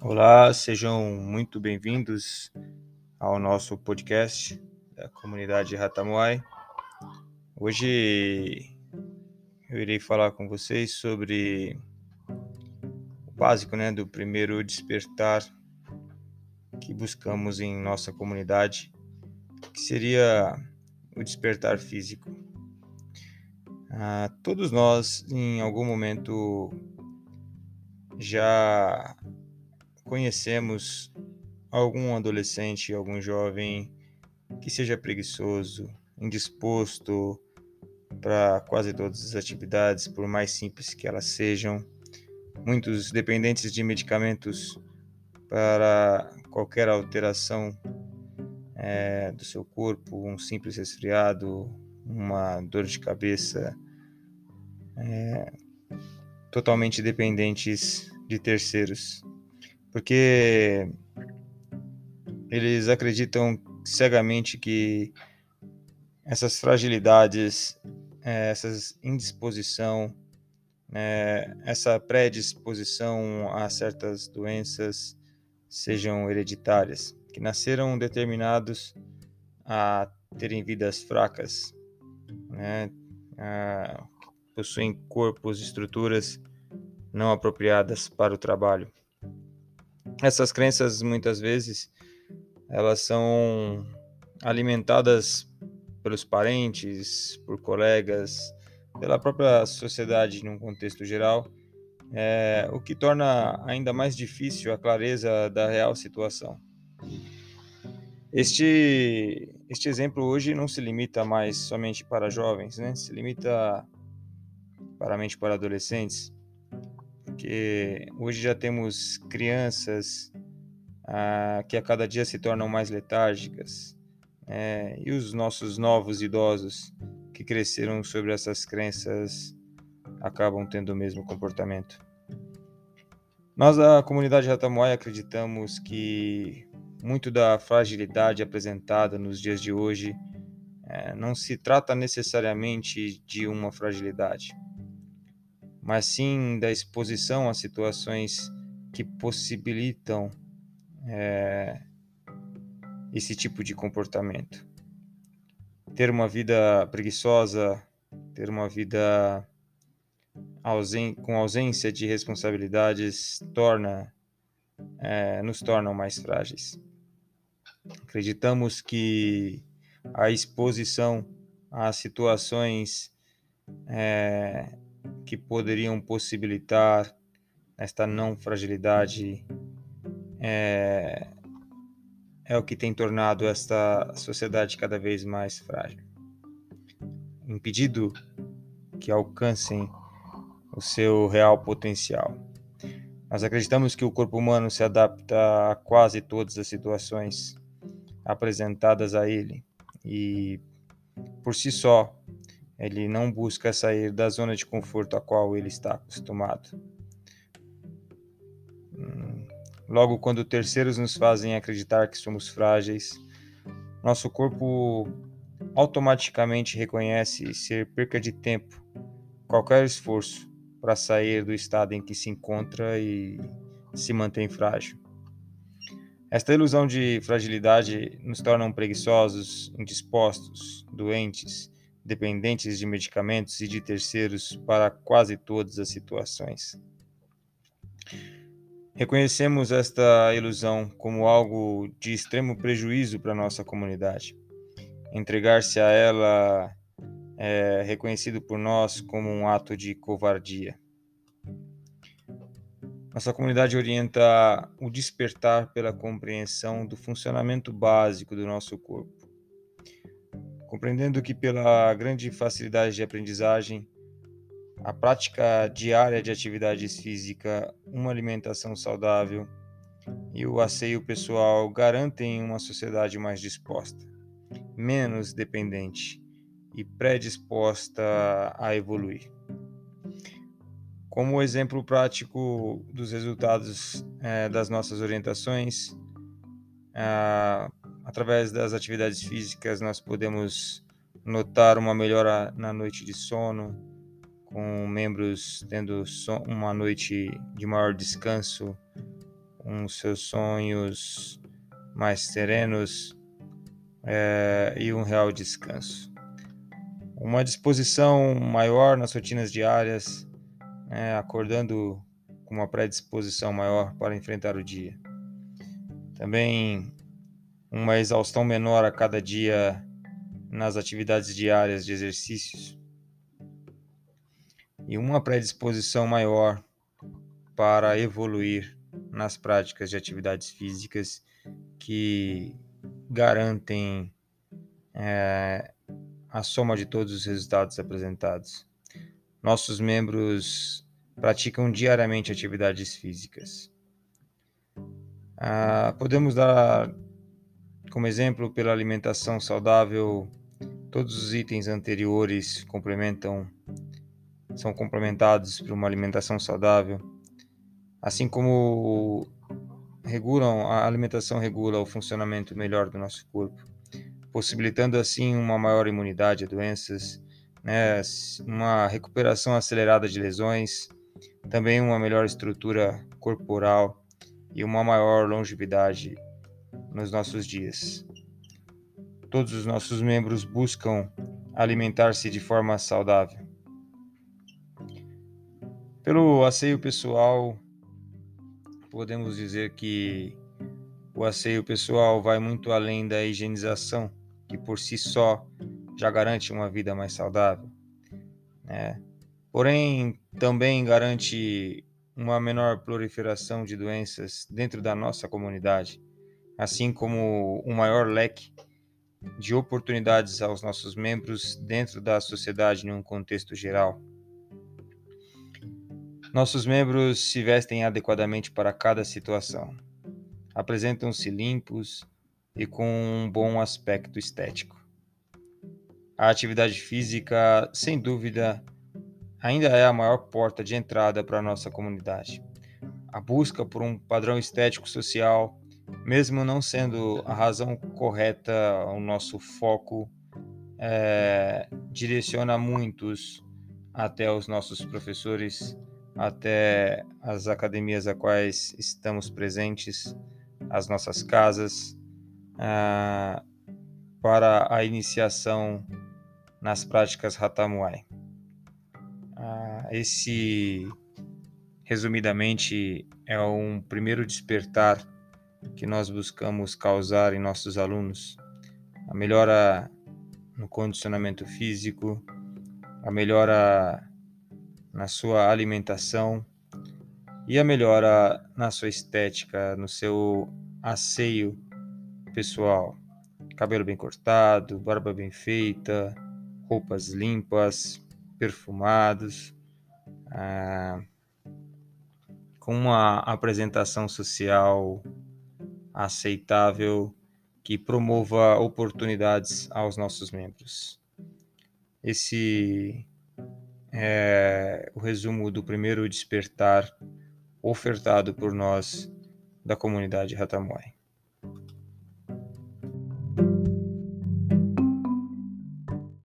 Olá, sejam muito bem-vindos ao nosso podcast da comunidade Ratamuai. Hoje eu irei falar com vocês sobre o básico né, do primeiro despertar que buscamos em nossa comunidade, que seria o despertar físico. Ah, todos nós, em algum momento, já conhecemos algum adolescente, algum jovem que seja preguiçoso, indisposto para quase todas as atividades, por mais simples que elas sejam, muitos dependentes de medicamentos para qualquer alteração é, do seu corpo, um simples resfriado, uma dor de cabeça, é, totalmente dependentes de terceiros, porque eles acreditam cegamente que essas fragilidades, é, essa indisposição, é, essa predisposição a certas doenças sejam hereditárias, que nasceram determinados a terem vidas fracas, né, possuem corpos, estruturas não apropriadas para o trabalho. Essas crenças muitas vezes elas são alimentadas pelos parentes, por colegas, pela própria sociedade num contexto geral, é, o que torna ainda mais difícil a clareza da real situação. Este, este exemplo hoje não se limita mais somente para jovens, né? se limita para mente para adolescentes, porque hoje já temos crianças ah, que a cada dia se tornam mais letárgicas, é, e os nossos novos idosos que cresceram sobre essas crenças acabam tendo o mesmo comportamento. Nós da comunidade Ratamoai acreditamos que muito da fragilidade apresentada nos dias de hoje é, não se trata necessariamente de uma fragilidade, mas sim da exposição a situações que possibilitam é, esse tipo de comportamento. Ter uma vida preguiçosa, ter uma vida ausen com ausência de responsabilidades torna é, nos tornam mais frágeis. Acreditamos que a exposição a situações é, que poderiam possibilitar esta não fragilidade é, é o que tem tornado esta sociedade cada vez mais frágil. Impedido que alcancem o seu real potencial. Nós acreditamos que o corpo humano se adapta a quase todas as situações apresentadas a ele e, por si só, ele não busca sair da zona de conforto a qual ele está acostumado. Hum, logo, quando terceiros nos fazem acreditar que somos frágeis, nosso corpo automaticamente reconhece ser perca de tempo qualquer esforço para sair do estado em que se encontra e se mantém frágil. Esta ilusão de fragilidade nos torna preguiçosos, indispostos, doentes, dependentes de medicamentos e de terceiros para quase todas as situações. Reconhecemos esta ilusão como algo de extremo prejuízo para nossa comunidade. Entregar-se a ela é reconhecido por nós como um ato de covardia. Nossa comunidade orienta o despertar pela compreensão do funcionamento básico do nosso corpo. Compreendendo que, pela grande facilidade de aprendizagem, a prática diária de atividades físicas, uma alimentação saudável e o asseio pessoal garantem uma sociedade mais disposta, menos dependente e predisposta a evoluir. Como exemplo prático dos resultados é, das nossas orientações, é, através das atividades físicas, nós podemos notar uma melhora na noite de sono, com membros tendo uma noite de maior descanso, com seus sonhos mais serenos é, e um real descanso. Uma disposição maior nas rotinas diárias, né, acordando com uma predisposição maior para enfrentar o dia. Também uma exaustão menor a cada dia nas atividades diárias de exercícios e uma predisposição maior para evoluir nas práticas de atividades físicas que garantem é, a soma de todos os resultados apresentados. Nossos membros praticam diariamente atividades físicas. Ah, podemos dar como exemplo pela alimentação saudável, todos os itens anteriores complementam são complementados por uma alimentação saudável, assim como regulam a alimentação regula o funcionamento melhor do nosso corpo, possibilitando assim uma maior imunidade a doenças, né, uma recuperação acelerada de lesões, também uma melhor estrutura corporal e uma maior longevidade nos nossos dias. Todos os nossos membros buscam alimentar-se de forma saudável. Pelo asseio pessoal, podemos dizer que o asseio pessoal vai muito além da higienização, que por si só já garante uma vida mais saudável. Né? Porém, também garante uma menor proliferação de doenças dentro da nossa comunidade, assim como um maior leque de oportunidades aos nossos membros dentro da sociedade em um contexto geral. Nossos membros se vestem adequadamente para cada situação. Apresentam-se limpos e com um bom aspecto estético. A atividade física, sem dúvida, ainda é a maior porta de entrada para a nossa comunidade. A busca por um padrão estético social, mesmo não sendo a razão correta, o nosso foco é, direciona muitos até os nossos professores até as academias a quais estamos presentes, as nossas casas, ah, para a iniciação nas práticas Ratamuai. Ah, esse, resumidamente, é um primeiro despertar que nós buscamos causar em nossos alunos. A melhora no condicionamento físico, a melhora na sua alimentação e a melhora na sua estética, no seu asseio pessoal. Cabelo bem cortado, barba bem feita, roupas limpas, perfumados, ah, com uma apresentação social aceitável que promova oportunidades aos nossos membros. Esse é o resumo do primeiro despertar ofertado por nós da comunidade Ratamuai.